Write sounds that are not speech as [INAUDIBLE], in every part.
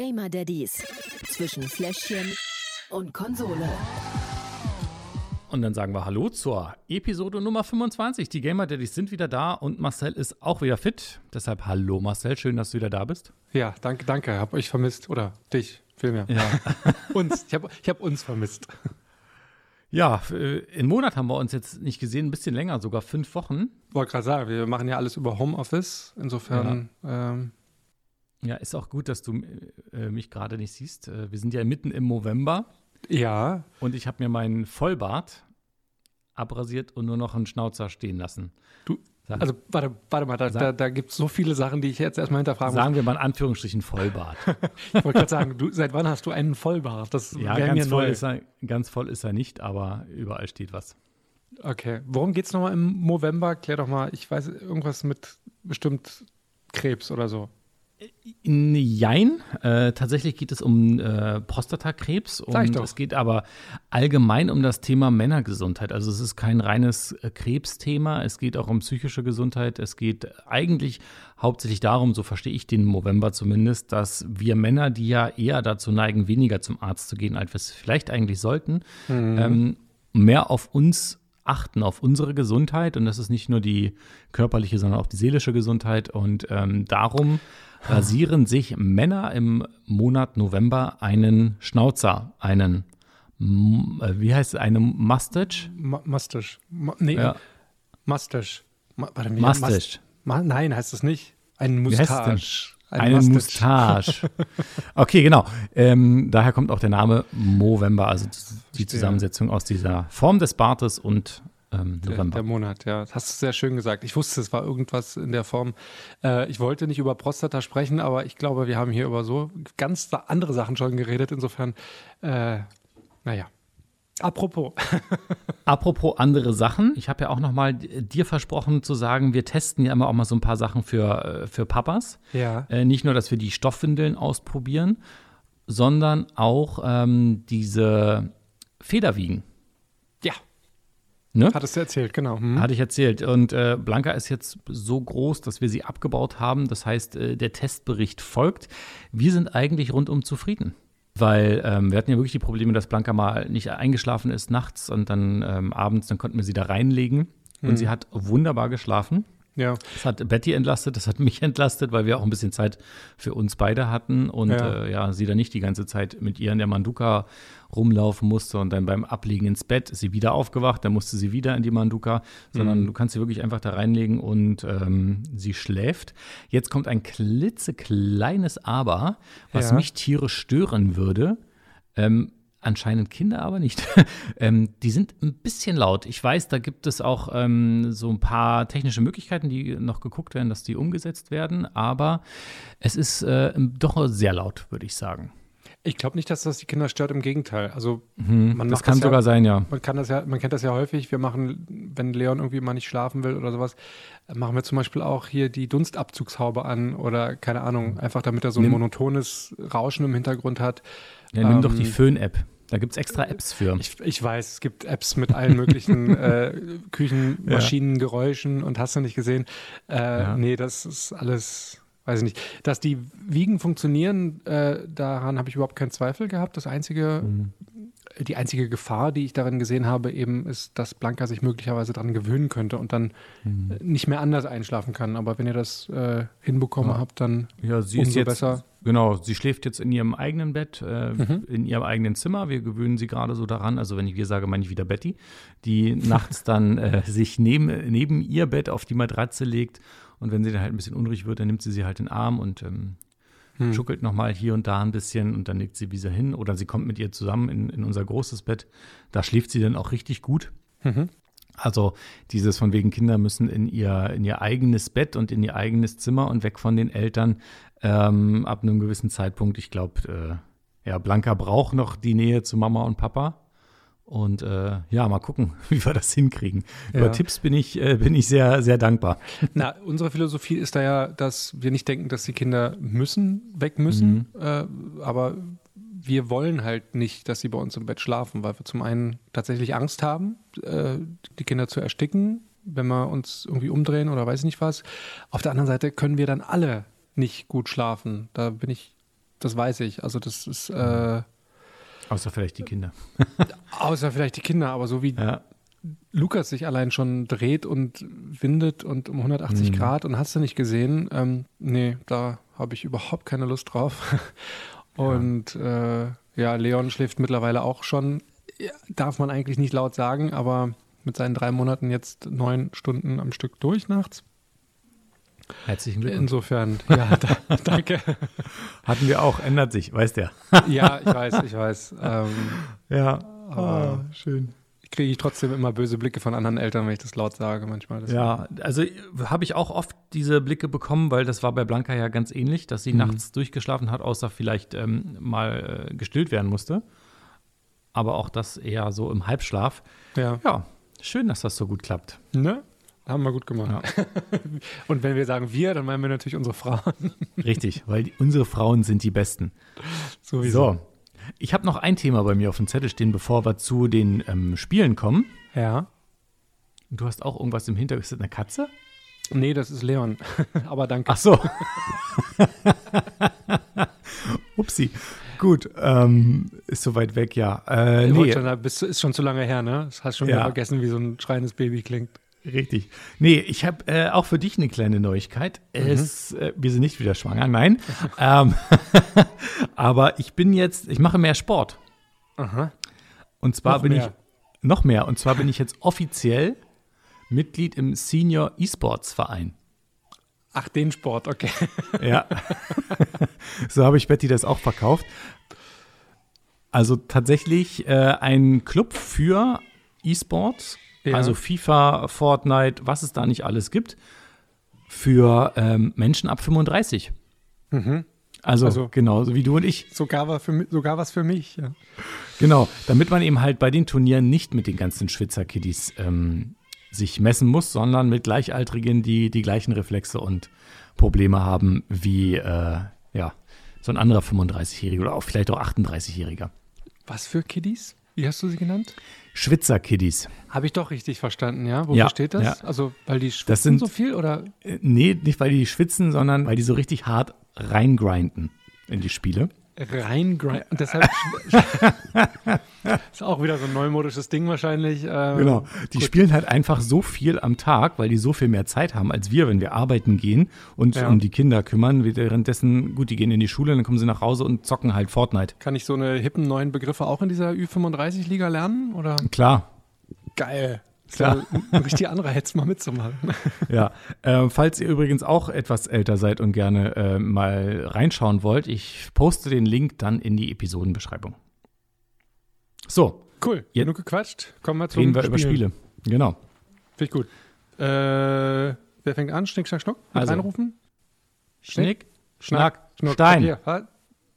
Gamer Daddies zwischen Fläschchen und Konsole. Und dann sagen wir Hallo zur Episode Nummer 25. Die Gamer Daddies sind wieder da und Marcel ist auch wieder fit. Deshalb hallo Marcel, schön, dass du wieder da bist. Ja, danke, danke. Hab euch vermisst. Oder dich, vielmehr. Ja. [LAUGHS] uns. Ich habe ich hab uns vermisst. Ja, äh, einen Monat haben wir uns jetzt nicht gesehen, ein bisschen länger, sogar fünf Wochen. Wollte gerade sagen, wir machen ja alles über Homeoffice. Insofern. Ja, ähm, ja ist auch gut, dass du äh, mich gerade nicht siehst. Äh, wir sind ja mitten im November. Ja. Und ich habe mir meinen Vollbart abrasiert und nur noch einen Schnauzer stehen lassen. Du, also warte, warte mal, da, da, da gibt es so viele Sachen, die ich jetzt erstmal hinterfragen Sagen muss. wir mal in Anführungsstrichen Vollbart. [LAUGHS] ich wollte gerade sagen, du, seit wann hast du einen Vollbart? Das ja, ganz voll, ist er, ganz voll ist er nicht, aber überall steht was. Okay, worum geht es nochmal im November? Klär doch mal, ich weiß, irgendwas mit bestimmt Krebs oder so. Jein. Äh, tatsächlich geht es um äh, Prostatakrebs und es geht aber allgemein um das Thema Männergesundheit. Also es ist kein reines äh, Krebsthema, es geht auch um psychische Gesundheit. Es geht eigentlich hauptsächlich darum, so verstehe ich den November zumindest, dass wir Männer, die ja eher dazu neigen, weniger zum Arzt zu gehen, als wir es vielleicht eigentlich sollten, mhm. ähm, mehr auf uns achten auf unsere Gesundheit und das ist nicht nur die körperliche, sondern auch die seelische Gesundheit und ähm, darum rasieren sich Männer im Monat November einen Schnauzer, einen, äh, wie heißt es, einen Mustache? Mustache. nee, ja. Mustache. warte, Mustache. Must nein, heißt das nicht. Ein Mustache. Ein einen Mustache. [LAUGHS] okay, genau. Ähm, daher kommt auch der Name Movember, also die Zusammensetzung aus dieser Form des Bartes und ähm, November. Der, der, Monat, ja. Das hast du sehr schön gesagt. Ich wusste, es war irgendwas in der Form. Äh, ich wollte nicht über Prostata sprechen, aber ich glaube, wir haben hier über so ganz andere Sachen schon geredet. Insofern, äh, naja. Apropos. [LAUGHS] Apropos andere Sachen. Ich habe ja auch noch mal dir versprochen zu sagen, wir testen ja immer auch mal so ein paar Sachen für, äh, für Papas. Ja. Äh, nicht nur, dass wir die Stoffwindeln ausprobieren, sondern auch ähm, diese Federwiegen. Ne? Hattest du erzählt, genau. Hm. Hatte ich erzählt. Und äh, Blanca ist jetzt so groß, dass wir sie abgebaut haben. Das heißt, äh, der Testbericht folgt. Wir sind eigentlich rundum zufrieden. Weil ähm, wir hatten ja wirklich die Probleme, dass Blanca mal nicht eingeschlafen ist nachts und dann ähm, abends, dann konnten wir sie da reinlegen. Und hm. sie hat wunderbar geschlafen. Ja. Das hat Betty entlastet, das hat mich [LAUGHS] entlastet, weil wir auch ein bisschen Zeit für uns beide hatten und ja, äh, ja sie dann nicht die ganze Zeit mit ihr in der Manduka rumlaufen musste und dann beim Ablegen ins Bett ist sie wieder aufgewacht, dann musste sie wieder in die Manduka, sondern mhm. du kannst sie wirklich einfach da reinlegen und ähm, sie schläft. Jetzt kommt ein klitzekleines Aber, was ja. mich tierisch stören würde. Ähm, Anscheinend Kinder aber nicht. [LAUGHS] ähm, die sind ein bisschen laut. Ich weiß, da gibt es auch ähm, so ein paar technische Möglichkeiten, die noch geguckt werden, dass die umgesetzt werden. Aber es ist äh, doch sehr laut, würde ich sagen. Ich glaube nicht, dass das die Kinder stört, im Gegenteil. Also mhm, man das kann das sogar ja, sein, ja. Man kann das ja, man kennt das ja häufig. Wir machen, wenn Leon irgendwie mal nicht schlafen will oder sowas, machen wir zum Beispiel auch hier die Dunstabzugshaube an oder keine Ahnung, einfach damit er so ein monotones Rauschen im Hintergrund hat. Ja, nimm ähm, doch die ähm, Föhn-App. Da gibt es extra Apps für. Ich, ich, weiß, es gibt Apps mit allen möglichen [LAUGHS] äh, Küchenmaschinengeräuschen ja. und hast du nicht gesehen. Äh, ja. Nee, das ist alles weiß ich nicht. Dass die Wiegen funktionieren, äh, daran habe ich überhaupt keinen Zweifel gehabt. Das einzige, mhm. die einzige Gefahr, die ich darin gesehen habe, eben ist, dass Blanca sich möglicherweise daran gewöhnen könnte und dann mhm. nicht mehr anders einschlafen kann. Aber wenn ihr das äh, hinbekommen ja. habt, dann ja, sie umso ist jetzt, besser. Genau, sie schläft jetzt in ihrem eigenen Bett, äh, mhm. in ihrem eigenen Zimmer. Wir gewöhnen sie gerade so daran. Also wenn ich wir sage, meine ich wieder Betty, die nachts dann äh, [LAUGHS] sich neben, neben ihr Bett auf die Matratze legt und wenn sie dann halt ein bisschen unruhig wird, dann nimmt sie sie halt in den Arm und ähm, hm. schuckelt nochmal hier und da ein bisschen und dann legt sie wieder hin. Oder sie kommt mit ihr zusammen in, in unser großes Bett. Da schläft sie dann auch richtig gut. Mhm. Also dieses von wegen Kinder müssen in ihr, in ihr eigenes Bett und in ihr eigenes Zimmer und weg von den Eltern ähm, ab einem gewissen Zeitpunkt. Ich glaube, äh, ja, Blanca braucht noch die Nähe zu Mama und Papa. Und äh, ja, mal gucken, [LAUGHS] wie wir das hinkriegen. Ja. Über Tipps bin ich, äh, bin ich sehr, sehr dankbar. [LAUGHS] Na, unsere Philosophie ist da ja, dass wir nicht denken, dass die Kinder müssen, weg müssen. Mhm. Äh, aber wir wollen halt nicht, dass sie bei uns im Bett schlafen, weil wir zum einen tatsächlich Angst haben, äh, die Kinder zu ersticken, wenn wir uns irgendwie umdrehen oder weiß ich nicht was. Auf der anderen Seite können wir dann alle nicht gut schlafen. Da bin ich das weiß ich. Also das ist äh, Außer vielleicht die Kinder. [LAUGHS] außer vielleicht die Kinder, aber so wie Ja. Lukas sich allein schon dreht und windet und um 180 Mhm. Grad und hast du nicht gesehen, ähm, nee, da habe ich überhaupt keine Lust drauf. Und ja. Äh, ja, Leon schläft mittlerweile auch schon, ja, darf man eigentlich nicht laut sagen, aber mit seinen drei Monaten jetzt neun Stunden am Stück durch nachts. Herzlichen Glückwunsch. Insofern, ja, [LAUGHS] da, danke. Hatten wir auch, ändert sich, weißt der. [LAUGHS] Ja, ich weiß, ich weiß. Ähm, Ja, Aber- schön. kriege ich trotzdem immer böse Blicke von anderen Eltern, wenn ich das laut sage manchmal. Das Ja, also habe ich auch oft diese Blicke bekommen, weil das war bei Blanca ja ganz ähnlich, dass sie Mhm. nachts durchgeschlafen hat, außer vielleicht ähm, mal äh, gestillt werden musste. Aber auch das eher so im Halbschlaf. ja. Ja, schön, dass das so gut klappt. Ne? Haben wir gut gemacht. Und wenn wir sagen wir, dann meinen wir natürlich unsere Frauen. Richtig, weil die, unsere Frauen sind die Besten. Sowieso. So, ich habe noch ein Thema bei mir auf dem Zettel stehen, bevor wir zu den ähm, Spielen kommen. Ja. Du hast auch irgendwas im Hintergrund. Ist das eine Katze? Nee, das ist Leon. [LAUGHS] Aber danke. Ach so. [LAUGHS] Upsi. Gut, ähm, ist so weit weg, ja. Äh, nee, schon, ist schon zu lange her, ne? Das hast schon wieder Ja. vergessen, wie so ein schreiendes Baby klingt. Richtig. Nee, ich habe äh, auch für dich eine kleine Neuigkeit. Mhm. Es, äh, wir sind nicht wieder schwanger, nein. [LAUGHS] ähm, [LAUGHS] aber ich bin jetzt, ich mache mehr Sport. Aha. Und zwar Noch bin mehr. ich noch mehr. Und zwar bin ich jetzt offiziell Mitglied im Senior E-Sports Verein. Ach, den Sport, okay. [LAUGHS] Ja. so habe ich Betty das auch verkauft. Also tatsächlich äh, ein Club für E-Sports, Ja. also FIFA, Fortnite, was es da nicht alles gibt, für ähm, Menschen ab 35. Also, Also- genauso wie du und ich. Sogar, war für, sogar was für mich. Ja. Genau, damit man eben halt bei den Turnieren nicht mit den ganzen Schwitzer-Kiddies ähm, sich messen muss, sondern mit Gleichaltrigen, die die gleichen Reflexe und Probleme haben wie äh, ja, so ein anderer 35-Jähriger oder auch vielleicht auch 38-Jähriger. Was für Kiddies? Wie hast du sie genannt? Schwitzer-Kiddies. Habe ich doch richtig verstanden, ja? Wofür Ja, steht das? ja. Also, weil die schwitzen Das sind- so viel oder? Äh, nee, nicht weil die schwitzen, sondern weil die so richtig hart reingrinden in die Spiele. Reingrind. Und deshalb [LAUGHS] ist auch wieder so ein neumodisches Ding wahrscheinlich. ähm, Genau. Die spielen halt einfach so viel am Tag, weil die so viel mehr Zeit haben als wir, wenn wir arbeiten gehen und Ja. um die Kinder kümmern. Währenddessen, gut, die gehen in die Schule, dann kommen sie nach Hause und zocken halt Fortnite. Kann ich so eine hippen neuen Begriffe auch in dieser Ü35-Liga lernen? Oder? Klar, Geil. Klar. Ja ein richtig Anreiz, mal mitzumachen. [LAUGHS] ja. Äh, falls ihr übrigens auch etwas älter seid und gerne äh, mal reinschauen wollt, ich poste den Link dann in die Episodenbeschreibung. So, Cool. Jetzt- Genug gequatscht. Kommen wir zum reden wir Spielen. über Spiele. Genau. Finde ich gut. Äh, wer fängt an? Schnick, schnack, schnuck? Mit Also. reinrufen? Schnick, Schnack, Schnuck, Stein. Papier.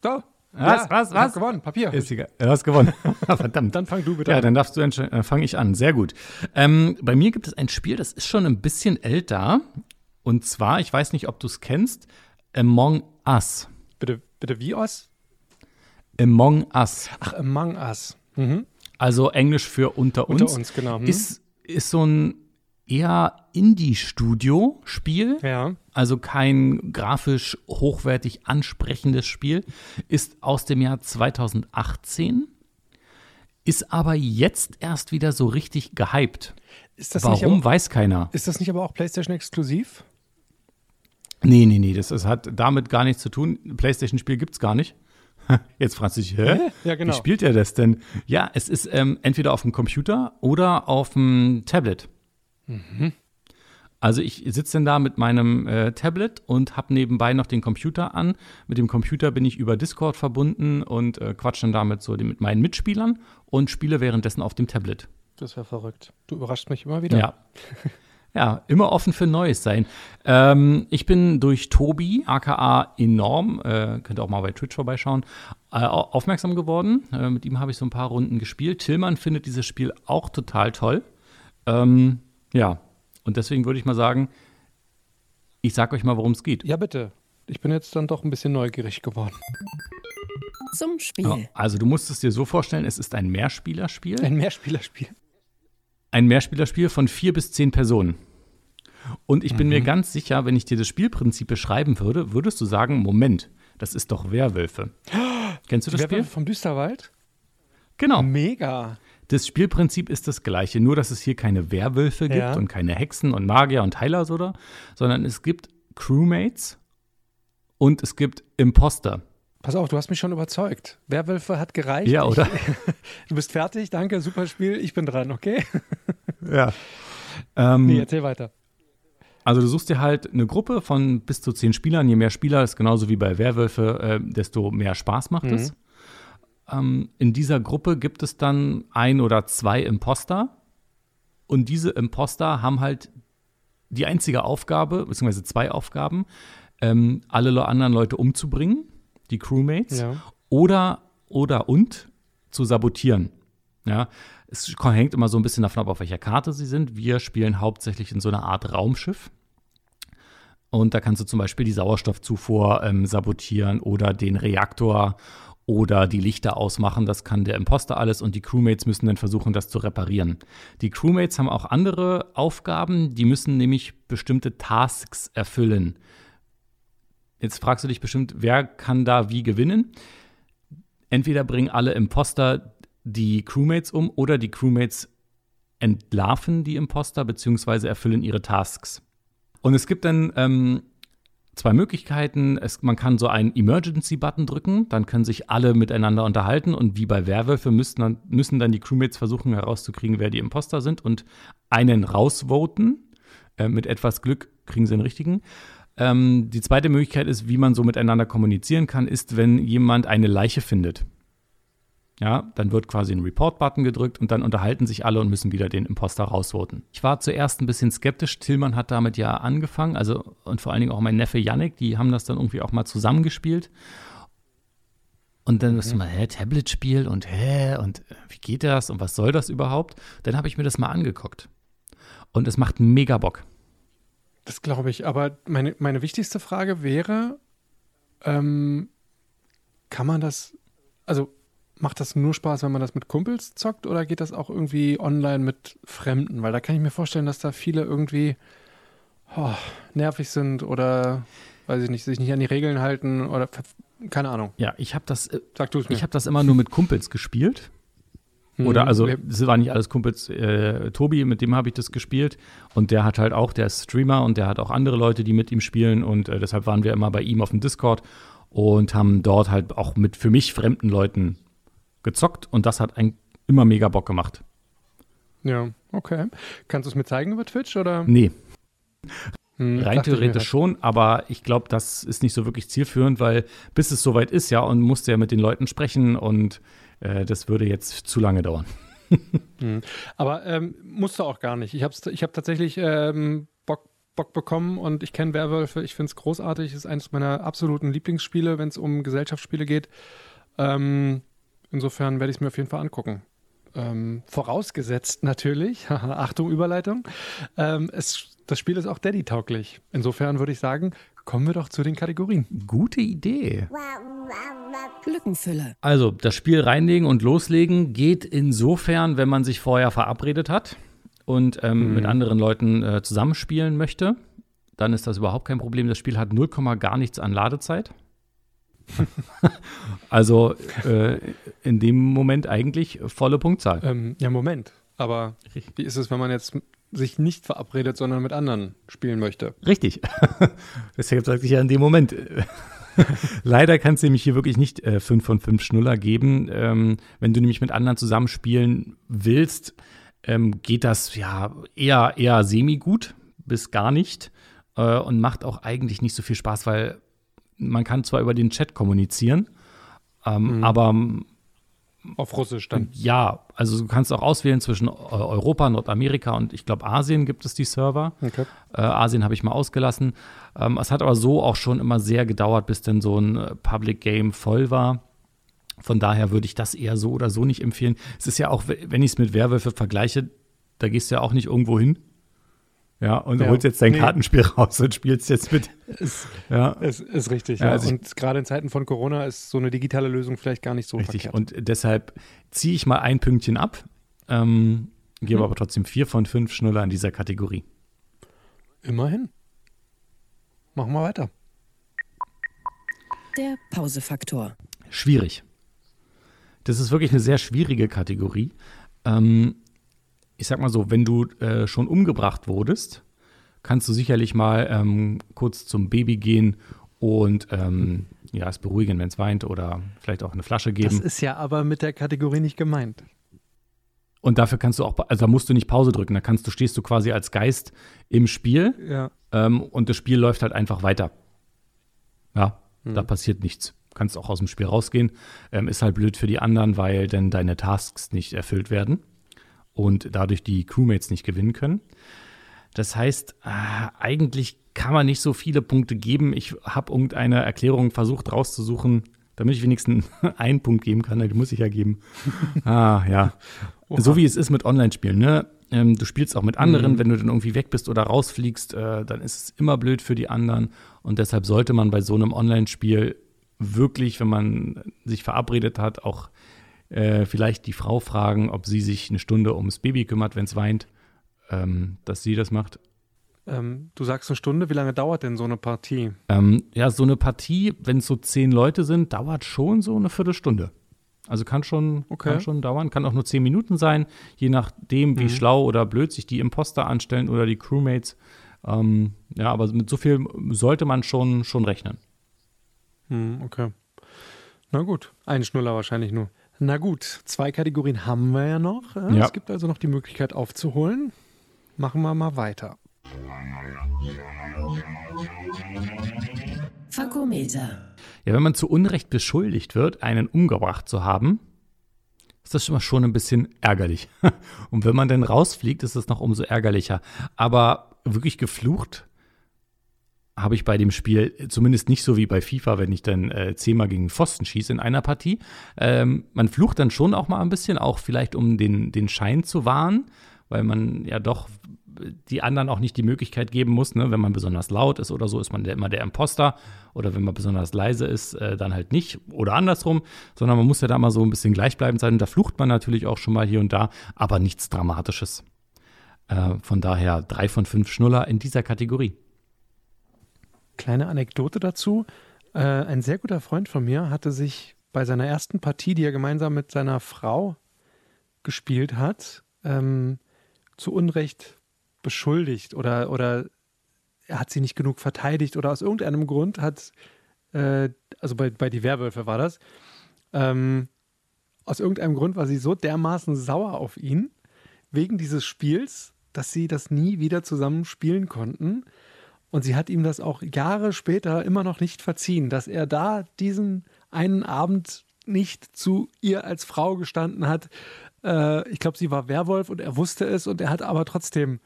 So. Was, was, ich hab was? gewonnen. Papier. Ist egal. Du hast gewonnen. [LAUGHS] Verdammt. Dann fang du bitte Ja, an. dann darfst du entscheiden. Dann fange ich an. Sehr gut. Ähm, bei mir gibt es ein Spiel, das ist schon ein bisschen älter. Und zwar, ich weiß nicht, ob du es kennst, Among Us. Bitte, bitte wie aus? Among Us. Ach, Among Us. Mhm. Also Englisch für unter uns. Unter uns, genau. Hm? Ist, ist so ein eher Indie-Studio-Spiel. ja. Also kein grafisch hochwertig ansprechendes Spiel. Ist aus dem Jahr 2018. Ist aber jetzt erst wieder so richtig gehypt. Warum, aber, weiß keiner. ist das nicht aber auch PlayStation exklusiv? Nee, nee, nee, das, das hat damit gar nichts zu tun. Playstation-Spiel gibt's gar nicht. [LAUGHS] Jetzt fragst du dich, hä? Ja, genau. Wie spielt er das denn? Ja, es ist ähm, entweder auf dem Computer oder auf dem Tablet. Mhm. Also ich sitze dann da mit meinem äh, Tablet und habe nebenbei noch den Computer an. Mit dem Computer bin ich über Discord verbunden und äh, quatsche dann damit so mit meinen Mitspielern und spiele währenddessen auf dem Tablet. Das wäre verrückt. Du überraschst mich immer wieder. Ja. [LAUGHS] Ja, immer offen für Neues sein. Ähm, ich bin durch Tobi, aka Enorm, äh, könnt ihr auch mal bei Twitch vorbeischauen, äh, au- aufmerksam geworden. Äh, mit ihm habe ich so ein paar Runden gespielt. Tillmann findet dieses Spiel auch total toll. Ähm, ja, und deswegen würde ich mal sagen, ich sag euch mal, worum es geht. Ja, bitte. Ich bin jetzt dann doch ein bisschen neugierig geworden. Zum Spiel. Ja, also du musst es dir so vorstellen, es ist ein Mehrspielerspiel. Ein Mehrspielerspiel. ein Mehrspielerspiel von vier bis zehn Personen. Und ich bin mir ganz sicher, wenn ich dir das Spielprinzip beschreiben würde, würdest du sagen, Moment, Das ist doch Werwölfe. [GASPS] Kennst du das Werwölfe Spiel? vom Düsterwald? Genau. Mega. Das Spielprinzip ist das gleiche, nur dass es hier keine Werwölfe gibt Ja. und keine Hexen und Magier und Heiler oder, sondern es gibt Crewmates und es gibt Imposter. Pass auf, du hast mich schon überzeugt. Werwölfe hat gereicht. Ja, oder? Ich, [LAUGHS] du bist fertig, danke, super Spiel. Ich bin dran, okay? [LAUGHS] Ja. Ähm, Nee, erzähl weiter. Also du suchst dir halt eine Gruppe von bis zu zehn Spielern. Je mehr Spieler ist genauso wie bei Werwölfe, äh, desto mehr Spaß macht Mhm. es. Ähm, in dieser Gruppe gibt es dann ein oder zwei Imposter. Und diese Imposter haben halt die einzige Aufgabe, beziehungsweise zwei Aufgaben, ähm, alle le- anderen Leute umzubringen, die Crewmates, Ja. oder, oder und zu sabotieren. Ja, es hängt immer so ein bisschen davon ab, auf welcher Karte sie sind. Wir spielen hauptsächlich in so einer Art Raumschiff. Und da kannst du zum Beispiel die Sauerstoffzufuhr ähm, sabotieren oder den Reaktor oder die Lichter ausmachen. Das kann der Imposter alles und die Crewmates müssen dann versuchen, das zu reparieren. Die Crewmates haben auch andere Aufgaben. Die müssen nämlich bestimmte Tasks erfüllen. Jetzt fragst du dich bestimmt, wer kann da wie gewinnen? Entweder bringen alle Imposter die Crewmates um oder die Crewmates entlarven die Imposter bzw. erfüllen ihre Tasks. Und es gibt dann ähm, zwei Möglichkeiten. Es, man kann so einen Emergency-Button drücken, dann können sich alle miteinander unterhalten und wie bei Werwölfe müssen dann, müssen dann die Crewmates versuchen herauszukriegen, wer die Imposter sind und einen rausvoten. Äh, mit etwas Glück kriegen sie den richtigen. Ähm, die zweite Möglichkeit ist, wie man so miteinander kommunizieren kann, ist, wenn jemand eine Leiche findet. Ja, dann wird quasi ein Report-Button gedrückt und dann unterhalten sich alle und müssen wieder den Imposter rausvoten. Ich war zuerst ein bisschen skeptisch. Tillmann hat damit ja angefangen, also und vor allen Dingen auch mein Neffe Yannick, die haben das dann irgendwie auch mal zusammengespielt. Und dann wirst du mal, hä, Tablet-Spiel und hä, und äh, wie geht das und was soll das überhaupt? Dann habe ich mir das mal angeguckt. Und es macht mega Bock. Das glaube ich. Aber meine, meine wichtigste Frage wäre, ähm, kann man das, also macht das nur Spaß, wenn man das mit Kumpels zockt oder geht das auch irgendwie online mit Fremden? Weil da kann ich mir vorstellen, dass da viele irgendwie oh, nervig sind oder, weiß ich nicht, sich nicht an die Regeln halten oder keine Ahnung. Ja, ich habe das, äh, Sag mir. ich habe das immer nur mit Kumpels gespielt. Oder Mhm. also, Wir- es waren nicht alles Kumpels. Äh, Tobi, mit dem habe ich das gespielt. Und der hat halt auch, der ist Streamer und der hat auch andere Leute, die mit ihm spielen. Und äh, deshalb waren wir immer bei ihm auf dem Discord und haben dort halt auch mit für mich fremden Leuten gezockt. Und das hat ein, immer mega Bock gemacht. Ja, okay. Kannst du es mir zeigen über Twitch oder? Nee, Hm, rein theoretisch halt. schon, aber ich glaube, das ist nicht so wirklich zielführend, weil bis es soweit ist, ja, und musst ja mit den Leuten sprechen und äh, das würde jetzt zu lange dauern. [LAUGHS] Aber ähm, musste auch gar nicht. Ich habe ich hab tatsächlich ähm, Bock, Bock bekommen und ich kenne Werwölfe. Ich finde es großartig. Es ist eines meiner absoluten Lieblingsspiele, wenn es um Gesellschaftsspiele geht. Ähm, insofern werde ich es mir auf jeden Fall angucken. Ähm, vorausgesetzt natürlich, [LAUGHS] Achtung, Überleitung, ähm, es, das Spiel ist auch Daddy-tauglich. Insofern würde ich sagen, kommen wir doch zu den Kategorien. Gute Idee. Lückenfüller. Also, das Spiel reinlegen und loslegen geht insofern, wenn man sich vorher verabredet hat und ähm, mit anderen Leuten äh, zusammenspielen möchte. Dann ist das überhaupt kein Problem. Das Spiel hat 0, gar nichts an Ladezeit. [LAUGHS] also äh, in dem Moment eigentlich volle Punktzahl. Ähm, ja, Moment. Aber wie ist es, wenn man jetzt sich nicht verabredet, sondern mit anderen spielen möchte? Richtig. [LAUGHS] Deshalb sage ich ja in dem Moment. [LAUGHS] Leider kannst du nämlich hier wirklich nicht 5 äh, von 5 Schnuller geben. Ähm, wenn du nämlich mit anderen zusammenspielen willst, ähm, geht das ja eher, eher semi-gut bis gar nicht äh, und macht auch eigentlich nicht so viel Spaß, weil man kann zwar über den Chat kommunizieren, ähm, aber Auf Russisch dann. ja, also du kannst auch auswählen zwischen Eu- Europa, Nordamerika und ich glaube Asien gibt es die Server. Okay. Äh, Asien habe ich mal ausgelassen. Ähm, es hat aber so auch schon immer sehr gedauert, bis denn so ein äh, Public Game voll war. Von daher würde ich das eher so oder so nicht empfehlen. Es ist ja auch, wenn ich es mit Werwölfe vergleiche, da gehst du ja auch nicht irgendwo hin. Ja, und Ja. holst jetzt dein Nee. Kartenspiel raus und spielst jetzt mit. Ist, Ja, ist, ist richtig, Ja, ja. also und gerade in Zeiten von Corona ist so eine digitale Lösung vielleicht gar nicht so richtig. verkehrt. Und deshalb ziehe ich mal ein Pünktchen ab, ähm, gebe Mhm. aber trotzdem vier von fünf Schnuller in dieser Kategorie. Immerhin. Machen wir weiter. Der Pausefaktor. Schwierig. Das ist wirklich eine sehr schwierige Kategorie. Ähm, ich sag mal so, wenn du äh, schon umgebracht wurdest, kannst du sicherlich mal ähm, kurz zum Baby gehen und ähm, ja, es beruhigen, wenn es weint oder vielleicht auch eine Flasche geben. Das ist ja aber mit der Kategorie nicht gemeint. Und dafür kannst du auch, also da musst du nicht Pause drücken, da kannst du, stehst du quasi als Geist im Spiel ja. ähm, und das Spiel läuft halt einfach weiter. Ja, hm. da passiert nichts. Kannst auch aus dem Spiel rausgehen. Ähm, ist halt blöd für die anderen, weil dann deine Tasks nicht erfüllt werden und dadurch die Crewmates nicht gewinnen können. Das heißt, äh, eigentlich kann man nicht so viele Punkte geben. Ich habe irgendeine Erklärung versucht rauszusuchen, damit ich wenigstens [LAUGHS] einen Punkt geben kann. Die muss ich ja geben. [LAUGHS] ah, ja. Oha. So wie es ist mit Online-Spielen. Ne? Ähm, du spielst auch mit anderen. Mhm. Wenn du dann irgendwie weg bist oder rausfliegst, äh, dann ist es immer blöd für die anderen. Und deshalb sollte man bei so einem Online-Spiel wirklich, wenn man sich verabredet hat, auch äh, vielleicht die Frau fragen, ob sie sich eine Stunde ums Baby kümmert, wenn es weint, ähm, dass sie das macht. Ähm, du sagst eine Stunde, wie lange dauert denn so eine Partie? Ähm, ja, so eine Partie, wenn es so zehn Leute sind, dauert schon so eine Viertelstunde. Also kann schon, okay. kann schon dauern, kann auch nur zehn Minuten sein, je nachdem, wie mhm. schlau oder blöd sich die Imposter anstellen oder die Crewmates. Ähm, ja, aber mit so viel sollte man schon, schon rechnen. Mhm, okay. Na gut, ein Schnuller wahrscheinlich nur. Na gut, zwei Kategorien haben wir ja noch. Ja. Es gibt also noch die Möglichkeit aufzuholen. Machen wir mal weiter. Fakometer. Ja, wenn man zu Unrecht beschuldigt wird, einen umgebracht zu haben, ist das schon ein bisschen ärgerlich. [LAUGHS] Und wenn man dann rausfliegt, ist es noch umso ärgerlicher. Aber wirklich geflucht habe ich bei dem Spiel zumindest nicht so wie bei FIFA, wenn ich dann äh, zehnmal gegen Pfosten schieße in einer Partie. Ähm, man flucht dann schon auch mal ein bisschen, auch vielleicht um den, den Schein zu wahren, weil man ja doch die anderen auch nicht die Möglichkeit geben muss, ne? wenn man besonders laut ist oder so, ist man der, immer der Imposter oder wenn man besonders leise ist, äh, dann halt nicht oder andersrum, sondern man muss ja da mal so ein bisschen gleichbleibend sein und da flucht man natürlich auch schon mal hier und da, aber nichts Dramatisches. Äh, von daher drei von fünf Schnuller in dieser Kategorie. Kleine Anekdote dazu. Äh, ein sehr guter Freund von mir hatte sich bei seiner ersten Partie, die er gemeinsam mit seiner Frau gespielt hat, ähm, zu Unrecht beschuldigt oder, oder er hat sie nicht genug verteidigt oder aus irgendeinem Grund hat, äh, also bei, bei die Werwölfe war das, ähm, aus irgendeinem Grund war sie so dermaßen sauer auf ihn wegen dieses Spiels, dass sie das nie wieder zusammen spielen konnten. Und sie hat ihm das auch Jahre später immer noch nicht verziehen, dass er da diesen einen Abend nicht zu ihr als Frau gestanden hat. Äh, ich glaube, sie war Werwolf und er wusste es und er hat aber trotzdem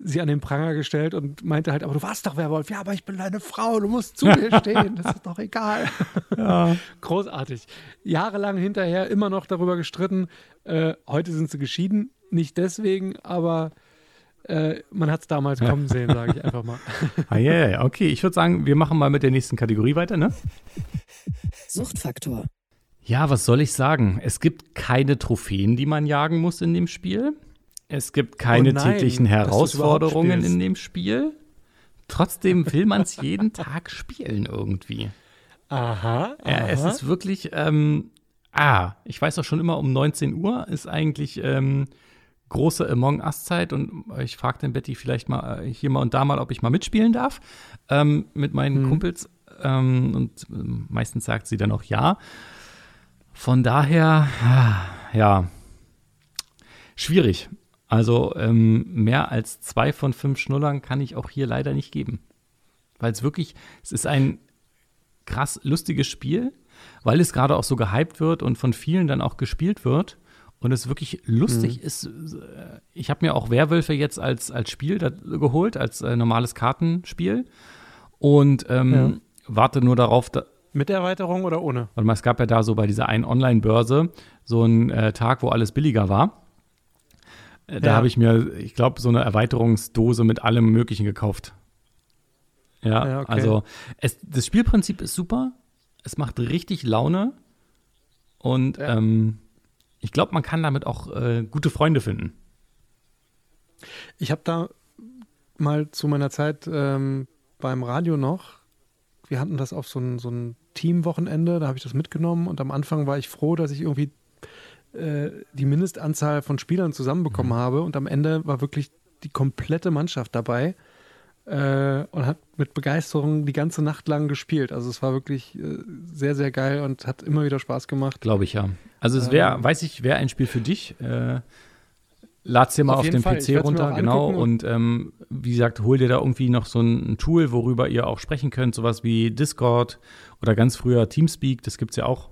sie an den Pranger gestellt und meinte halt, aber du warst doch Werwolf. Ja, aber ich bin deine Frau, du musst zu mir [LAUGHS] stehen, das ist doch egal. Ja. Großartig. Jahrelang hinterher immer noch darüber gestritten. Äh, heute sind sie geschieden, nicht deswegen, aber äh, man hat es damals kommen [LAUGHS] sehen, sage ich einfach mal. ah, yeah, yeah. Okay, ich würde sagen, wir machen mal mit der nächsten Kategorie weiter, ne? Suchtfaktor. Ja, was soll ich sagen? Es gibt keine Trophäen, die man jagen muss in dem Spiel. Es gibt keine oh nein, täglichen Herausforderungen in dem Spiel. Trotzdem will man es [LAUGHS] jeden Tag spielen irgendwie. Aha, aha. Ja, es ist wirklich, ähm, ah, ich weiß auch schon immer, um 19 Uhr ist eigentlich ähm, große Among Us-Zeit und ich frage den Betty vielleicht mal äh, hier mal und da mal, ob ich mal mitspielen darf ähm, mit meinen mhm. Kumpels. Ähm, und äh, meistens sagt sie dann auch ja. Von daher, ja, schwierig. Also ähm, mehr als zwei von fünf Schnullern kann ich auch hier leider nicht geben. Weil es wirklich, es ist ein krass lustiges Spiel, weil es gerade auch so gehypt wird und von vielen dann auch gespielt wird und es wirklich lustig mhm. ist. Äh, ich habe mir auch Werwölfe jetzt als, als Spiel geholt, als äh, normales Kartenspiel und ähm, ja. warte nur darauf. Da Mit der Erweiterung oder ohne? Warte mal, es gab ja da so bei dieser einen Online-Börse so einen äh, Tag, wo alles billiger war. Äh, da ja. habe ich mir, ich glaube, so eine Erweiterungsdose mit allem Möglichen gekauft. Ja, ja okay. also es, das Spielprinzip ist super. Es macht richtig Laune. Und ähm, ich glaube, man kann damit auch äh, gute Freunde finden. Ich habe da mal zu meiner Zeit ähm, beim Radio noch wir hatten das auf so ein, so ein Teamwochenende, da habe ich das mitgenommen und am Anfang war ich froh, dass ich irgendwie äh, die Mindestanzahl von Spielern zusammenbekommen mhm. habe und am Ende war wirklich die komplette Mannschaft dabei äh, und hat mit Begeisterung die ganze Nacht lang gespielt. Also es war wirklich äh, sehr, sehr geil und hat immer wieder Spaß gemacht. Glaube ich ja. Also es wäre, ähm, weiß ich, wäre ein Spiel für dich. Äh, lad's dir mal auf, auf den Fall. PC runter, genau. Und ähm, wie gesagt, hol dir da irgendwie noch so ein, ein, Tool, worüber ihr auch sprechen könnt, sowas wie Discord oder ganz früher Teamspeak, das gibt es ja auch.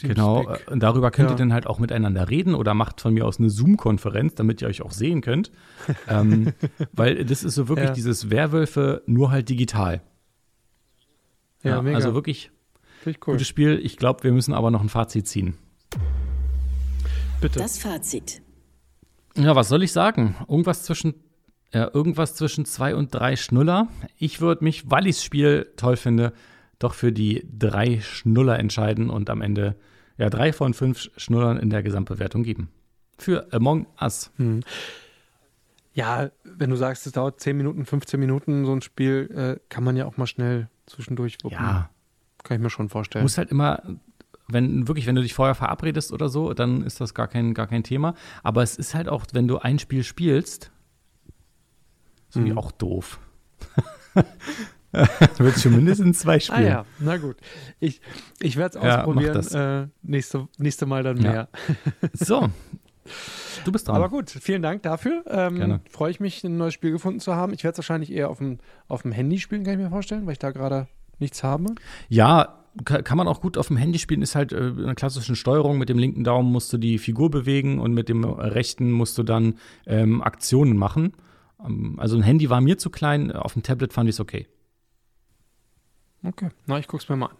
Genau, Teamspeak. Genau, und darüber könnt ja. ihr dann halt auch miteinander reden oder macht von mir aus eine Zoom-Konferenz, damit ihr euch auch sehen könnt. ähm, [LAUGHS] weil das ist so wirklich ja. dieses Werwölfe, nur halt digital. Ja, ja also wirklich cool. gutes Spiel. Ich glaube, wir müssen aber noch ein Fazit ziehen. Bitte. Das Fazit. Ja, was soll ich sagen? Irgendwas zwischen, ja, irgendwas zwischen zwei und drei Schnuller. Ich würde mich, weil ich das Spiel toll finde, doch für die drei Schnuller entscheiden und am Ende ja drei von fünf Schnullern in der Gesamtbewertung geben. Für Among Us. Hm. Ja, wenn du sagst, es dauert 10 Minuten, 15 Minuten, so ein Spiel, äh, kann man ja auch mal schnell zwischendurch wuppen. Ja. Kann ich mir schon vorstellen. Muss halt immer wenn wirklich, wenn du dich vorher verabredest oder so, dann ist das gar kein, gar kein Thema. Aber es ist halt auch, wenn du ein Spiel spielst, ist mhm. auch doof. [LAUGHS] [LAUGHS] Wird schon mindestens zwei spielen. Ah ja, na gut. Ich, ich werde es ausprobieren. Ja, äh, nächste, nächste Mal dann mehr. Ja. [LAUGHS] So. Du bist dran. Aber gut, vielen Dank dafür. Ähm, Freue ich mich, ein neues Spiel gefunden zu haben. Ich werde es wahrscheinlich eher auf dem, auf dem Handy spielen, kann ich mir vorstellen, weil ich da gerade nichts habe. Ja, kann man auch gut auf dem Handy spielen, ist halt äh, eine klassische Steuerung. Mit dem linken Daumen musst du die Figur bewegen und mit dem rechten musst du dann ähm, Aktionen machen. Ähm, also ein Handy war mir zu klein, auf dem Tablet fand ich es okay. Okay, na, ich guck's mir mal an.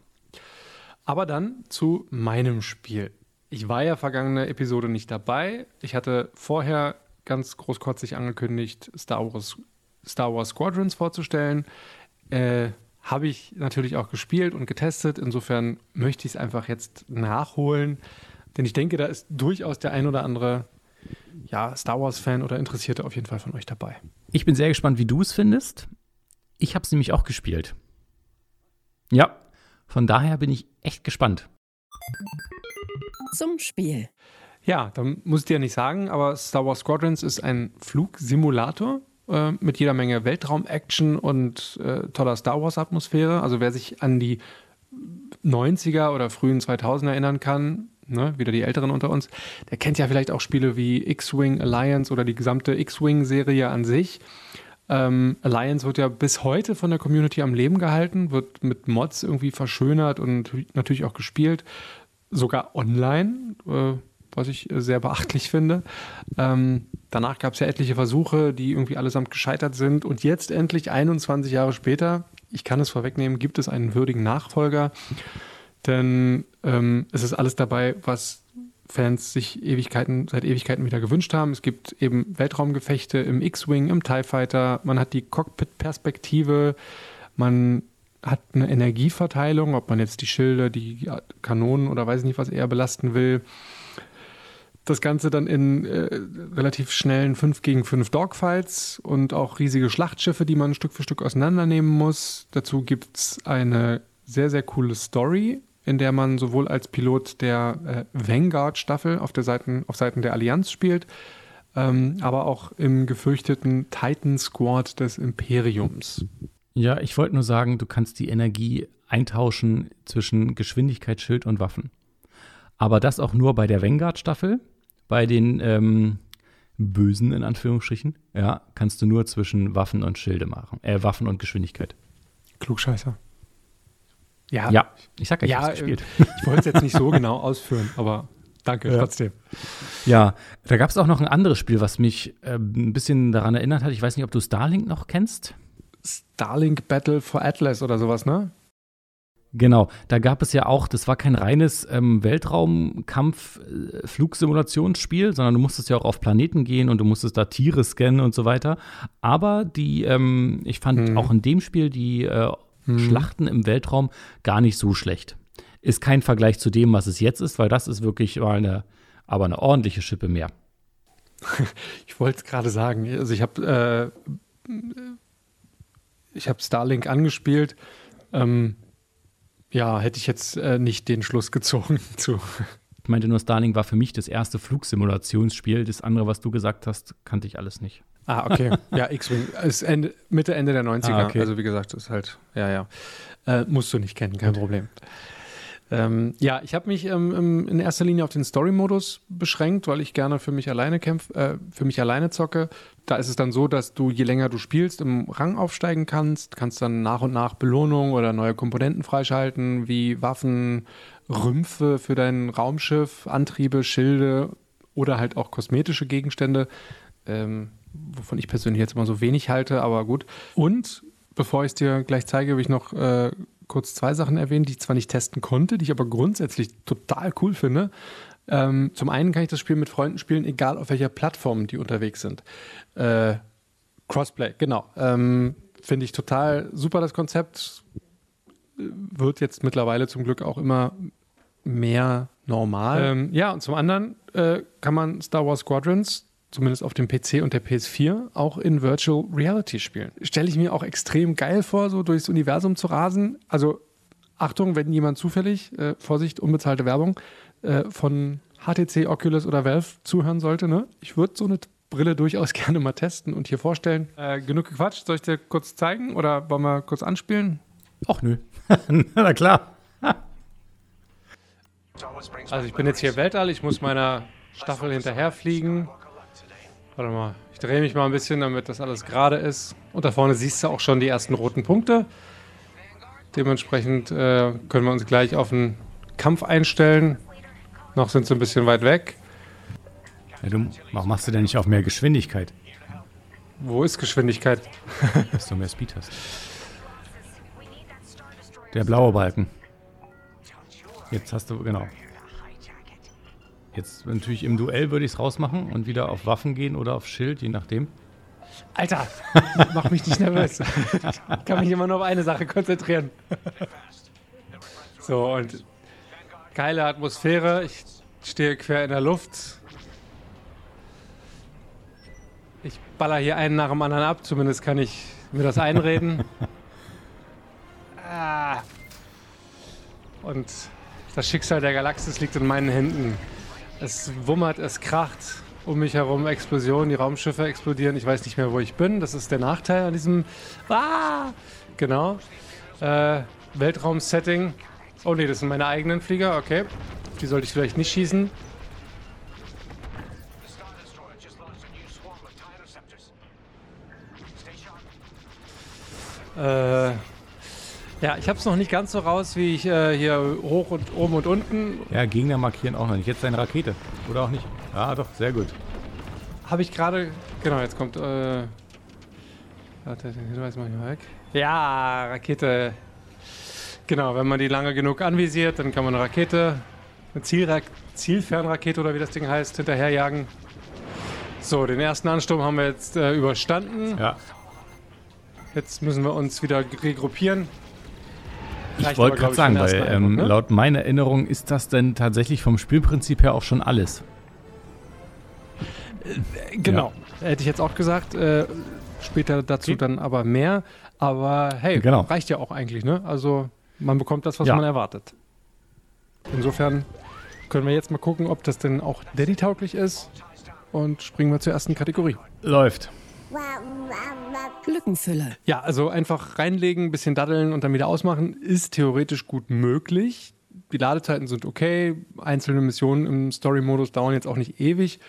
Aber dann zu meinem Spiel. Ich war ja vergangene Episode nicht dabei. Ich hatte vorher ganz großkotzig angekündigt, Star Wars, Star Wars Squadrons vorzustellen. Äh, habe ich natürlich auch gespielt und getestet. Insofern möchte ich es einfach jetzt nachholen. Denn ich denke, da ist durchaus der ein oder andere ja, Star Wars-Fan oder Interessierte auf jeden Fall von euch dabei. Ich bin sehr gespannt, wie du es findest. Ich habe es nämlich auch gespielt. Ja, von daher bin ich echt gespannt. Zum Spiel. Ja, da muss ich dir ja nicht sagen, aber Star Wars Squadrons ist ein Flugsimulator äh, mit jeder Menge Weltraum-Action und äh, toller Star Wars-Atmosphäre. Also wer sich an die 90er oder frühen 2000er erinnern kann, ne, wieder die Älteren unter uns, der kennt ja vielleicht auch Spiele wie X-Wing Alliance oder die gesamte X-Wing-Serie an sich. Ähm, Alliance wird ja bis heute von der Community am Leben gehalten, wird mit Mods irgendwie verschönert und natürlich auch gespielt, sogar online. Äh, was ich äh, sehr beachtlich finde. Ähm, danach gab es ja etliche Versuche, die irgendwie allesamt gescheitert sind. Und jetzt endlich 21 Jahre später, ich kann es vorwegnehmen, gibt es einen würdigen Nachfolger. Denn ähm, es ist alles dabei, was Fans sich Ewigkeiten, seit Ewigkeiten wieder gewünscht haben. Es gibt eben Weltraumgefechte im X-Wing, im TIE Fighter, man hat die Cockpit-Perspektive, man hat eine Energieverteilung, ob man jetzt die Schilde, die Kanonen oder weiß nicht was eher belasten will das Ganze dann in äh, relativ schnellen 5 gegen 5 Dogfights und auch riesige Schlachtschiffe, die man Stück für Stück auseinandernehmen muss. Dazu gibt es eine sehr, sehr coole Story, in der man sowohl als Pilot der äh, Vanguard-Staffel auf, der Seiten, auf Seiten der Allianz spielt, ähm, aber auch im gefürchteten Titan-Squad des Imperiums. Ja, ich wollte nur sagen, du kannst die Energie eintauschen zwischen Geschwindigkeit, Schild und Waffen. Aber das auch nur bei der Vanguard-Staffel bei den ähm, Bösen, in Anführungsstrichen, ja, kannst du nur zwischen Waffen und Schilde machen. Äh, Waffen und Geschwindigkeit. Klugscheißer. Ja, ja ich sag ja, ich ja, gespielt. Äh, ich wollte es jetzt nicht so genau ausführen, aber danke ja. trotzdem. Ja, da gab es auch noch ein anderes Spiel, was mich äh, ein bisschen daran erinnert hat. Ich weiß nicht, ob du Starlink noch kennst. Starlink Battle for Atlas oder sowas, ne? Genau, da gab es ja auch, das war kein reines ähm, Weltraumkampf-Flugsimulationsspiel, sondern du musstest ja auch auf Planeten gehen und du musstest da Tiere scannen und so weiter. Aber die, ähm, ich fand hm. auch in dem Spiel die äh, hm. Schlachten im Weltraum gar nicht so schlecht. Ist kein Vergleich zu dem, was es jetzt ist, weil das ist wirklich mal eine, aber eine ordentliche Schippe mehr. [LAUGHS] ich wollte es gerade sagen. Also ich habe äh, ich habe Starlink angespielt Ähm, ja, hätte ich jetzt äh, nicht den Schluss gezogen [LAUGHS] zu. Ich meinte nur, Starling war für mich das erste Flugsimulationsspiel. Das andere, was du gesagt hast, kannte ich alles nicht. Ah, okay. [LAUGHS] Ja, X-Wing ist Ende, Mitte, Ende der 90er. Ah, okay. Also wie gesagt, ist halt, ja, ja. Äh, musst du nicht kennen, kein Problem. Ähm, ja, ich habe mich ähm, in erster Linie auf den Story-Modus beschränkt, weil ich gerne für mich alleine kämpfe, äh, für mich alleine zocke. Da ist es dann so, dass du, je länger du spielst, im Rang aufsteigen kannst, kannst dann nach und nach Belohnungen oder neue Komponenten freischalten, wie Waffen, Rümpfe für dein Raumschiff, Antriebe, Schilde oder halt auch kosmetische Gegenstände. Ähm, wovon ich persönlich jetzt immer so wenig halte, aber gut. Und bevor ich es dir gleich zeige, habe ich noch äh, kurz zwei Sachen erwähnt, die ich zwar nicht testen konnte, die ich aber grundsätzlich total cool finde. Ähm, zum einen kann ich das Spiel mit Freunden spielen, egal auf welcher Plattform die unterwegs sind. Äh, Crossplay, genau. Ähm, finde ich total super, das Konzept. Wird jetzt mittlerweile zum Glück auch immer mehr normal. Ähm, ja, und zum anderen äh, kann man Star Wars Squadrons zumindest auf dem PC und der PS4, auch in Virtual Reality spielen. Stelle ich mir auch extrem geil vor, so durchs Universum zu rasen. Also Achtung, wenn jemand zufällig, äh, Vorsicht, unbezahlte Werbung, äh, von HTC, Oculus oder Valve zuhören sollte, ne? Ich würde so eine Brille durchaus [LAUGHS] gerne mal testen und hier vorstellen. Äh, genug gequatscht, soll ich dir kurz zeigen oder wollen wir kurz anspielen? Ach nö. [LAUGHS] Na klar. also ich bin jetzt hier Weltall, ich muss meiner Staffel hinterherfliegen. Warte mal, ich drehe mich mal ein bisschen, damit das alles gerade ist. Und da vorne siehst du auch schon die ersten roten Punkte. Dementsprechend äh, können wir uns gleich auf einen Kampf einstellen. Noch sind sie ein bisschen weit weg. Ja, du, warum machst du denn nicht auf mehr Geschwindigkeit? Wo ist Geschwindigkeit? [LAUGHS] Dass du mehr Speed hast. Der blaue Balken. Jetzt hast du, genau. Jetzt natürlich im Duell würde ich es rausmachen und wieder auf Waffen gehen oder auf Schild, je nachdem. Alter, mach mich nicht nervös. Ich kann mich immer nur auf eine Sache konzentrieren. So, und geile Atmosphäre. Ich stehe quer in der Luft. Ich baller hier einen nach dem anderen ab. Zumindest kann ich mir das einreden. Ah. Und das Schicksal der Galaxis liegt in meinen Händen. Es wummert, es kracht. Um mich herum Explosionen, die Raumschiffe explodieren. Ich weiß nicht mehr, wo ich bin. Das ist der Nachteil an diesem. Ah! Genau. Äh, Weltraum-Setting. Oh ne, das sind meine eigenen Flieger. Okay. Die sollte ich vielleicht nicht schießen. Äh, ja, ich habe es noch nicht ganz so raus, wie ich äh, hier hoch und oben und unten. Ja, Gegner markieren auch noch nicht. Jetzt eine Rakete. Oder auch nicht? Ja, doch, sehr gut. Habe ich gerade. Genau, jetzt kommt. Äh, warte, den Hinweis mal weg. Ja, Rakete. Genau, wenn man die lange genug anvisiert, dann kann man eine Rakete, eine Zielra Zielfernrakete oder wie das Ding heißt, hinterherjagen. So, den ersten Ansturm haben wir jetzt äh, überstanden. Ja. Jetzt müssen wir uns wieder regruppieren. Ich wollte gerade sagen, weil ähm, ne? laut meiner Erinnerung ist das denn tatsächlich vom Spielprinzip her auch schon alles. Äh, genau, ja. hätte ich jetzt auch gesagt. Äh, später dazu okay. dann aber mehr. Aber hey, genau. reicht ja auch eigentlich, ne? Also man bekommt das, was ja. man erwartet. Insofern können wir jetzt mal gucken, ob das denn auch Daddy-tauglich ist. Und springen wir zur ersten Kategorie. Läuft. Glückenfüller. Ja, also einfach reinlegen, ein bisschen daddeln und dann wieder ausmachen, ist theoretisch gut möglich. Die Ladezeiten sind okay. Einzelne Missionen im Story-Modus dauern jetzt auch nicht ewig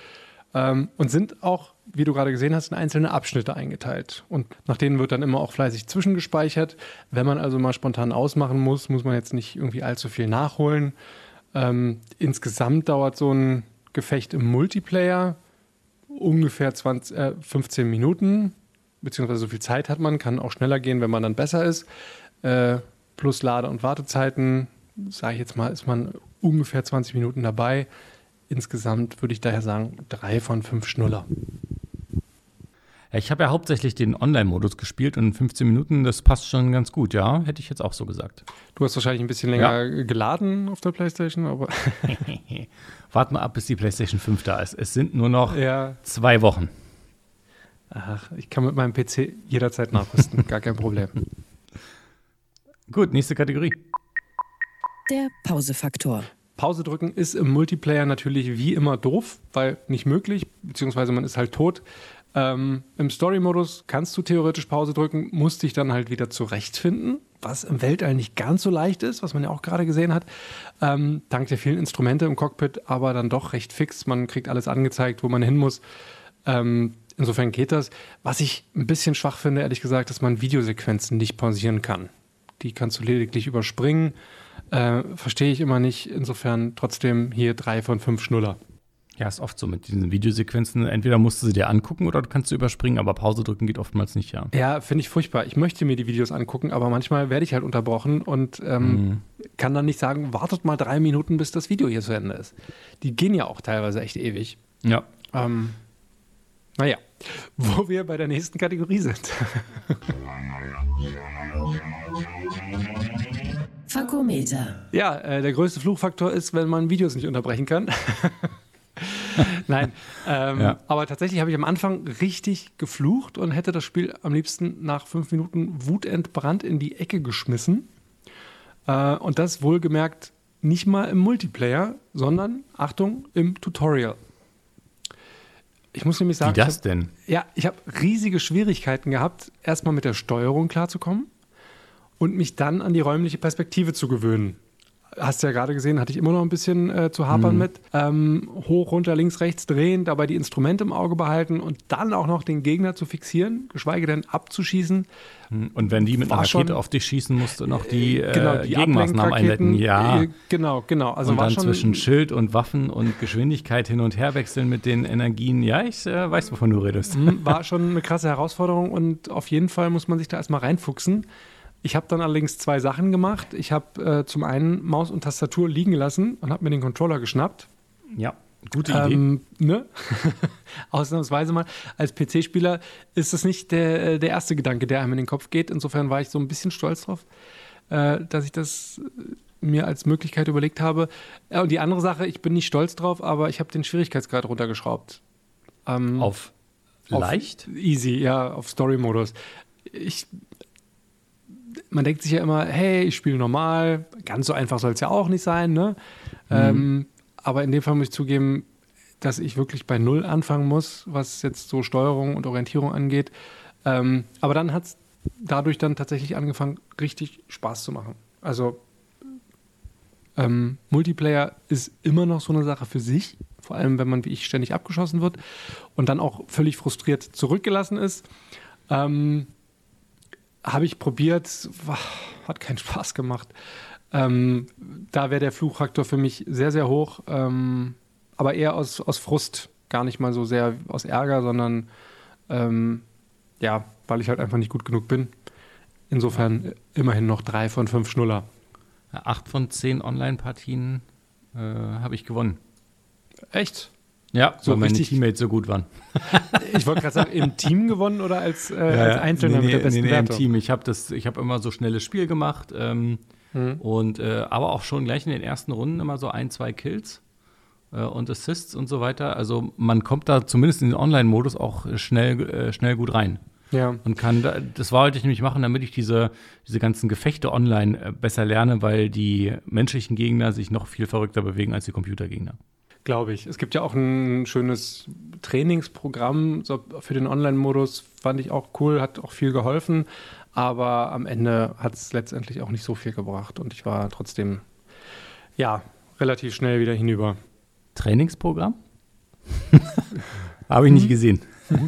ähm, und sind auch, wie du gerade gesehen hast, in einzelne Abschnitte eingeteilt. Und nach denen wird dann immer auch fleißig zwischengespeichert. Wenn man also mal spontan ausmachen muss, muss man jetzt nicht irgendwie allzu viel nachholen. Ähm, insgesamt dauert so ein Gefecht im Multiplayer ungefähr 20, äh, 15 Minuten, beziehungsweise so viel Zeit hat man, kann auch schneller gehen, wenn man dann besser ist. Äh, plus Lade- und Wartezeiten, sage ich jetzt mal, ist man ungefähr 20 Minuten dabei. Insgesamt würde ich daher sagen, drei von fünf Schnuller. Ich habe ja hauptsächlich den Online-Modus gespielt und 15 Minuten, das passt schon ganz gut, ja, hätte ich jetzt auch so gesagt. Du hast wahrscheinlich ein bisschen länger ja. geladen auf der Playstation, aber. [LAUGHS] Wart mal ab, bis die Playstation 5 da ist. Es sind nur noch ja. zwei Wochen. Ach, ich kann mit meinem PC jederzeit nachrüsten, gar kein Problem. [LAUGHS] Gut, nächste Kategorie. Der Pausefaktor. Pause drücken ist im Multiplayer natürlich wie immer doof, weil nicht möglich, beziehungsweise man ist halt tot. Ähm, Im Story-Modus kannst du theoretisch Pause drücken, musst dich dann halt wieder zurechtfinden, was im Weltall nicht ganz so leicht ist, was man ja auch gerade gesehen hat. Ähm, dank der vielen Instrumente im Cockpit, aber dann doch recht fix. Man kriegt alles angezeigt, wo man hin muss. Ähm, insofern geht das. Was ich ein bisschen schwach finde, ehrlich gesagt, dass man Videosequenzen nicht pausieren kann. Die kannst du lediglich überspringen. Äh, Verstehe ich immer nicht. Insofern trotzdem hier drei von fünf Schnuller. Ja, ist oft so mit diesen Videosequenzen. Entweder musst du sie dir angucken oder du kannst du überspringen, aber Pause drücken geht oftmals nicht, ja. Ja, finde ich furchtbar. Ich möchte mir die Videos angucken, aber manchmal werde ich halt unterbrochen und ähm, mhm. kann dann nicht sagen, wartet mal drei Minuten, bis das Video hier zu Ende ist. Die gehen ja auch teilweise echt ewig. Ja. Ähm, naja, wo wir bei der nächsten Kategorie sind. Fakometer. Ja, äh, der größte Fluchfaktor ist, wenn man Videos nicht unterbrechen kann. [LAUGHS] [LAUGHS] Nein, ähm, ja. aber tatsächlich habe ich am Anfang richtig geflucht und hätte das Spiel am liebsten nach fünf Minuten wutentbrannt in die Ecke geschmissen. Äh, und das wohlgemerkt nicht mal im Multiplayer, sondern, Achtung, im Tutorial. Ich muss nämlich sagen, Wie das hab, denn? Ja, ich habe riesige Schwierigkeiten gehabt, erstmal mit der Steuerung klarzukommen und mich dann an die räumliche Perspektive zu gewöhnen. Hast du ja gerade gesehen, hatte ich immer noch ein bisschen äh, zu hapern mhm. mit. Ähm, hoch, runter, links, rechts drehen, dabei die Instrumente im Auge behalten und dann auch noch den Gegner zu fixieren, geschweige denn abzuschießen. Mhm. Und wenn die mit einer Rakete auf dich schießen, musst du noch die, äh, genau, die Gegenmaßnahmen einleiten. Ja, äh, genau, genau. Also und dann zwischen Schild und Waffen und Geschwindigkeit hin und her wechseln mit den Energien. Ja, ich äh, weiß, wovon du redest. Mhm, war schon eine krasse Herausforderung und auf jeden Fall muss man sich da erstmal reinfuchsen. Ich habe dann allerdings zwei Sachen gemacht. Ich habe äh, zum einen Maus und Tastatur liegen lassen und habe mir den Controller geschnappt. Ja, gute Idee. Ähm, ne? [LAUGHS] Ausnahmsweise mal. Als PC-Spieler ist das nicht der, äh, der erste Gedanke, der einem in den Kopf geht. Insofern war ich so ein bisschen stolz drauf, äh, dass ich das äh, mir als Möglichkeit überlegt habe. Ja, und die andere Sache, ich bin nicht stolz drauf, aber ich habe den Schwierigkeitsgrad runtergeschraubt. Ähm, auf leicht? Auf easy, ja, auf Story-Modus. Ich man denkt sich ja immer, hey, ich spiele normal, ganz so einfach soll es ja auch nicht sein, ne? Mhm. Ähm, aber in dem Fall muss ich zugeben, dass ich wirklich bei Null anfangen muss, was jetzt so Steuerung und Orientierung angeht. Ähm, aber dann hat es dadurch dann tatsächlich angefangen, richtig Spaß zu machen. Also ähm, Multiplayer ist immer noch so eine Sache für sich, vor allem wenn man wie ich ständig abgeschossen wird und dann auch völlig frustriert zurückgelassen ist. Ähm, habe ich probiert, hat keinen Spaß gemacht. Ähm, da wäre der Fluchfaktor für mich sehr, sehr hoch, ähm, aber eher aus, aus Frust, gar nicht mal so sehr aus Ärger, sondern ähm, ja, weil ich halt einfach nicht gut genug bin. Insofern immerhin noch drei von fünf Schnuller. Acht von zehn Online-Partien äh, habe ich gewonnen. Echt? Ja, so weil meine Teammates so gut waren. [LAUGHS] ich wollte gerade sagen, im Team gewonnen oder als, äh, ja, als Einzelner nee, mit der besten nee, nee, Wertung? im Team. Ich habe hab immer so schnelles Spiel gemacht ähm, mhm. und äh, aber auch schon gleich in den ersten Runden immer so ein, zwei Kills äh, und Assists und so weiter. Also man kommt da zumindest in den Online-Modus auch schnell, äh, schnell gut rein. Ja. Und kann, das wollte ich nämlich machen, damit ich diese, diese ganzen Gefechte online äh, besser lerne, weil die menschlichen Gegner sich noch viel verrückter bewegen als die Computergegner. Glaube ich. Es gibt ja auch ein schönes Trainingsprogramm für den Online-Modus. Fand ich auch cool, hat auch viel geholfen. Aber am Ende hat es letztendlich auch nicht so viel gebracht. Und ich war trotzdem, ja, relativ schnell wieder hinüber. Trainingsprogramm? [LAUGHS] Habe ich nicht gesehen. [LAUGHS]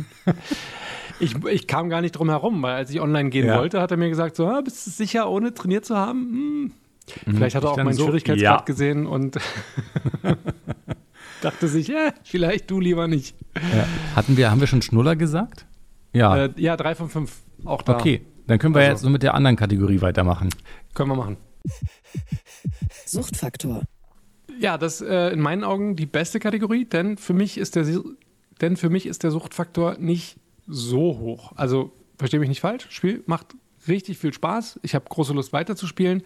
Ich, ich, kam gar nicht drum herum, weil als ich online gehen ja. wollte, hat er mir gesagt, so, ah, bist du sicher, ohne trainiert zu haben? Hm. Mhm. Vielleicht hat er auch meinen so, Schwierigkeitsgrad ja. gesehen und [LAUGHS] dachte sich, ja, vielleicht du lieber nicht. Ja. Hatten wir, haben wir schon Schnuller gesagt? Ja. Äh, ja, drei von fünf. Auch da. Okay, dann können wir also. jetzt so mit der anderen Kategorie weitermachen. Können wir machen. [LAUGHS] Suchtfaktor. Ja, das äh, in meinen Augen die beste Kategorie, denn für mich ist der, denn für mich ist der Suchtfaktor nicht so hoch. Also verstehe mich nicht falsch, Spiel macht richtig viel Spaß. Ich habe große Lust weiterzuspielen.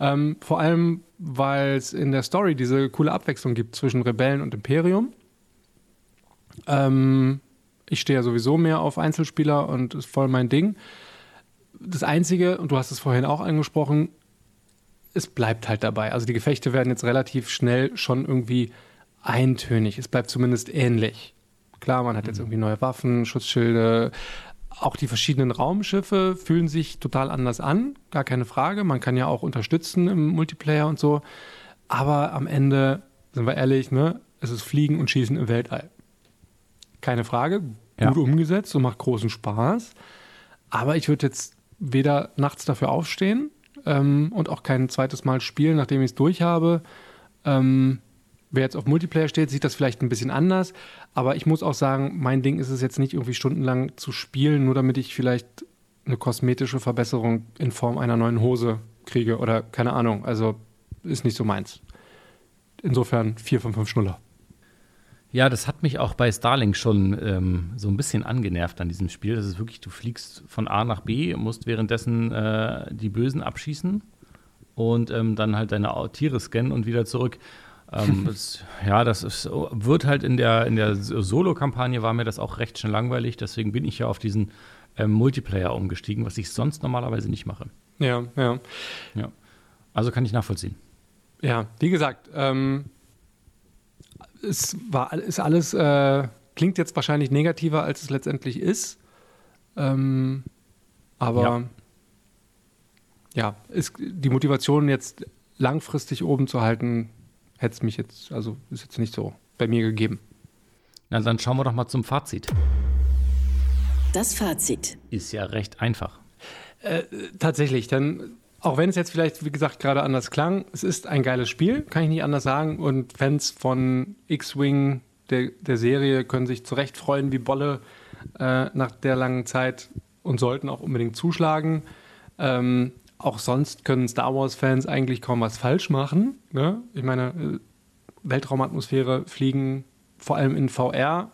Ähm, vor allem, weil es in der Story diese coole Abwechslung gibt zwischen Rebellen und Imperium. Ähm, ich stehe ja sowieso mehr auf Einzelspieler und ist voll mein Ding. das Einzige, und du hast es vorhin auch angesprochen, es bleibt halt dabei. Also die Gefechte werden jetzt relativ schnell schon irgendwie eintönig. Es bleibt zumindest ähnlich. Klar, man hat jetzt mhm. irgendwie neue Waffen, Schutzschilde. Auch die verschiedenen Raumschiffe fühlen sich total anders an, gar keine Frage. Man kann ja auch unterstützen im Multiplayer und so. Aber am Ende, sind wir ehrlich, ne, es ist Fliegen und Schießen im Weltall. Keine Frage, gut ja. umgesetzt und macht großen Spaß. Aber ich würde jetzt weder nachts dafür aufstehen ähm, und auch kein zweites Mal spielen, nachdem ich es durch habe. Ähm, wer jetzt auf Multiplayer steht, sieht das vielleicht ein bisschen anders. Aber ich muss auch sagen, mein Ding ist es jetzt nicht irgendwie stundenlang zu spielen, nur damit ich vielleicht eine kosmetische Verbesserung in Form einer neuen Hose kriege oder keine Ahnung. Also ist nicht so meins. Insofern 4 von 5 Schnuller. Ja, das hat mich auch bei Starlink schon ähm, so ein bisschen angenervt an diesem Spiel. Das ist wirklich, du fliegst von A nach B, musst währenddessen äh, die Bösen abschießen und ähm, dann halt deine Tiere scannen und wieder zurück. Ähm, [LAUGHS] das, ja, das ist, wird halt in der, in der Solo-Kampagne war mir das auch recht schnell langweilig. Deswegen bin ich ja auf diesen ähm, Multiplayer umgestiegen, was ich sonst normalerweise nicht mache. Ja, ja. Ja. Also kann ich nachvollziehen. Ja, wie gesagt, ähm, es war, ist alles, äh, klingt jetzt wahrscheinlich negativer, als es letztendlich ist. Ähm, aber ja, ja ist die Motivation jetzt langfristig oben zu halten, hätte es mich jetzt, also ist jetzt nicht so bei mir gegeben. Na, dann schauen wir doch mal zum Fazit. Das Fazit. Ist ja recht einfach. Äh, tatsächlich, dann auch wenn es jetzt vielleicht, wie gesagt, gerade anders klang, es ist ein geiles Spiel, kann ich nicht anders sagen. Und Fans von X-Wing, der, der Serie, können sich zu Recht freuen wie Bolle äh, nach der langen Zeit und sollten auch unbedingt zuschlagen. Ähm, auch sonst können Star Wars-Fans eigentlich kaum was falsch machen. Ne? Ich meine, äh, Weltraumatmosphäre fliegen, vor allem in VR,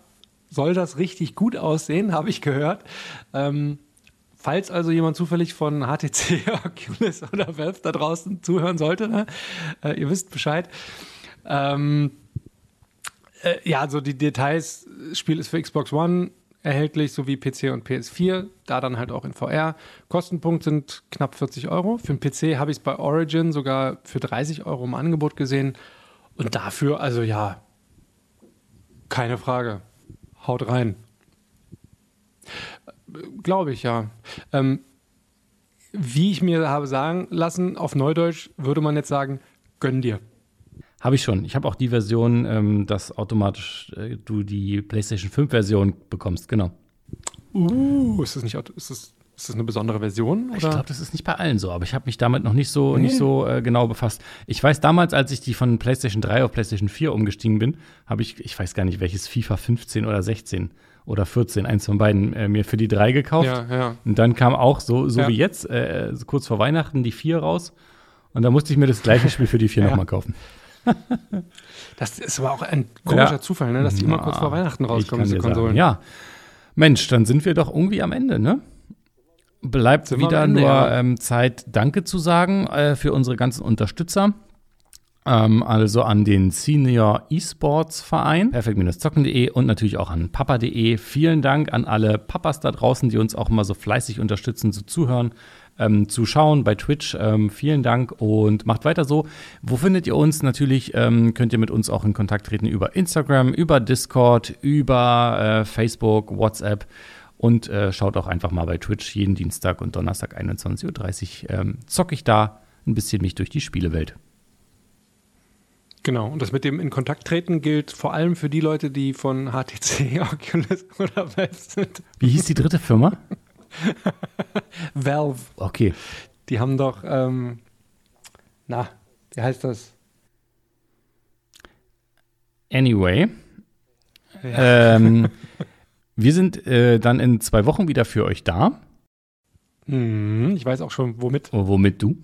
soll das richtig gut aussehen, [LAUGHS] habe ich gehört. Ähm, Falls also jemand zufällig von HTC, [LAUGHS] Oculus oder Valve da draußen zuhören sollte, ne? äh, ihr wisst Bescheid. Ähm, äh, ja, also die Details, Spiel ist für Xbox One erhältlich, sowie PC und PS4, da dann halt auch in VR. Kostenpunkt sind knapp 40 Euro. Für den PC habe ich es bei Origin sogar für 30 Euro im Angebot gesehen. Und dafür, also ja, keine Frage. Haut rein. Glaube ich, ja. Ähm, wie ich mir habe sagen lassen, auf Neudeutsch würde man jetzt sagen, gönn dir. Habe ich schon. Ich habe auch die Version, ähm, dass automatisch äh, du die PlayStation 5 Version bekommst, genau. Uh, ist das nicht ist das, ist das eine besondere Version? Oder? Ich glaube, das ist nicht bei allen so, aber ich habe mich damit noch nicht so, nee. nicht so äh, genau befasst. Ich weiß damals, als ich die von PlayStation 3 auf PlayStation 4 umgestiegen bin, habe ich, ich weiß gar nicht welches, FIFA 15 oder 16 oder 14, eins von beiden, äh, mir für die drei gekauft. Ja, ja. Und dann kam auch so, so ja. wie jetzt, äh, kurz vor Weihnachten, die vier raus. Und da musste ich mir das gleiche [LAUGHS] Spiel für die vier ja. nochmal kaufen. [LAUGHS] das ist aber auch ein komischer ja. Zufall, ne? dass die immer kurz vor Weihnachten rauskommen, diese Konsolen. Sagen, ja. Mensch, dann sind wir doch irgendwie am Ende, ne? Bleibt wieder Ende, nur ähm, Zeit, Danke zu sagen äh, für unsere ganzen Unterstützer. Ähm, also an den Senior Esports Verein, perfekt-zocken.de und natürlich auch an papa.de. Vielen Dank an alle Papas da draußen, die uns auch immer so fleißig unterstützen, zu zuhören, ähm, zu schauen bei Twitch. Ähm, vielen Dank und macht weiter so. Wo findet ihr uns? Natürlich ähm, könnt ihr mit uns auch in Kontakt treten über Instagram, über Discord, über äh, Facebook, WhatsApp. Und äh, schaut auch einfach mal bei Twitch jeden Dienstag und Donnerstag 21.30 Uhr. Ähm, zocke ich da ein bisschen mich durch die Spielewelt. Genau, und das mit dem in Kontakt treten gilt vor allem für die Leute, die von HTC, [LAUGHS] Oculus oder Valve sind. Wie hieß die dritte Firma? [LAUGHS] [LAUGHS] Valve. Okay. Die haben doch, ähm, na, wie heißt das? Anyway. Ja. Ähm, [LAUGHS] wir sind äh, dann in zwei Wochen wieder für euch da. Hm, ich weiß auch schon, womit. Oh, womit du?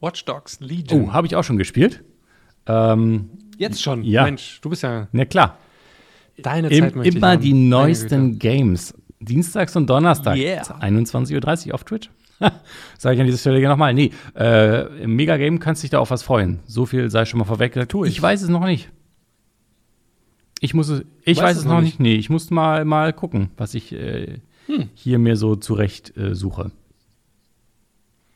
Watch Dogs Legion. Oh, habe ich auch schon gespielt. Ähm, Jetzt schon? Ja. Mensch, du bist ja. Na klar. Deine Im, Zeit möchte Immer ich die neuesten Games. Dienstags und Donnerstags. Yeah. 21.30 Uhr auf Twitch. [LAUGHS] Sage ich an dieser Stelle nochmal. Nee, äh, im Megagame kannst du dich da auf was freuen. So viel sei schon mal vorweg gesagt. Tu ich. ich weiß es noch nicht. Ich muss es, ich weiß, weiß es noch nicht. nicht. Nee, ich muss mal, mal gucken, was ich. Äh, hm. hier mir so zurecht äh, suche.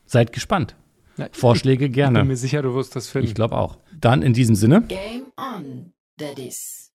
Seid gespannt. Ja, Vorschläge ich, gerne. Ich bin mir sicher, du wirst das finden. Ich glaube auch. Dann in diesem Sinne. Game on, Daddies.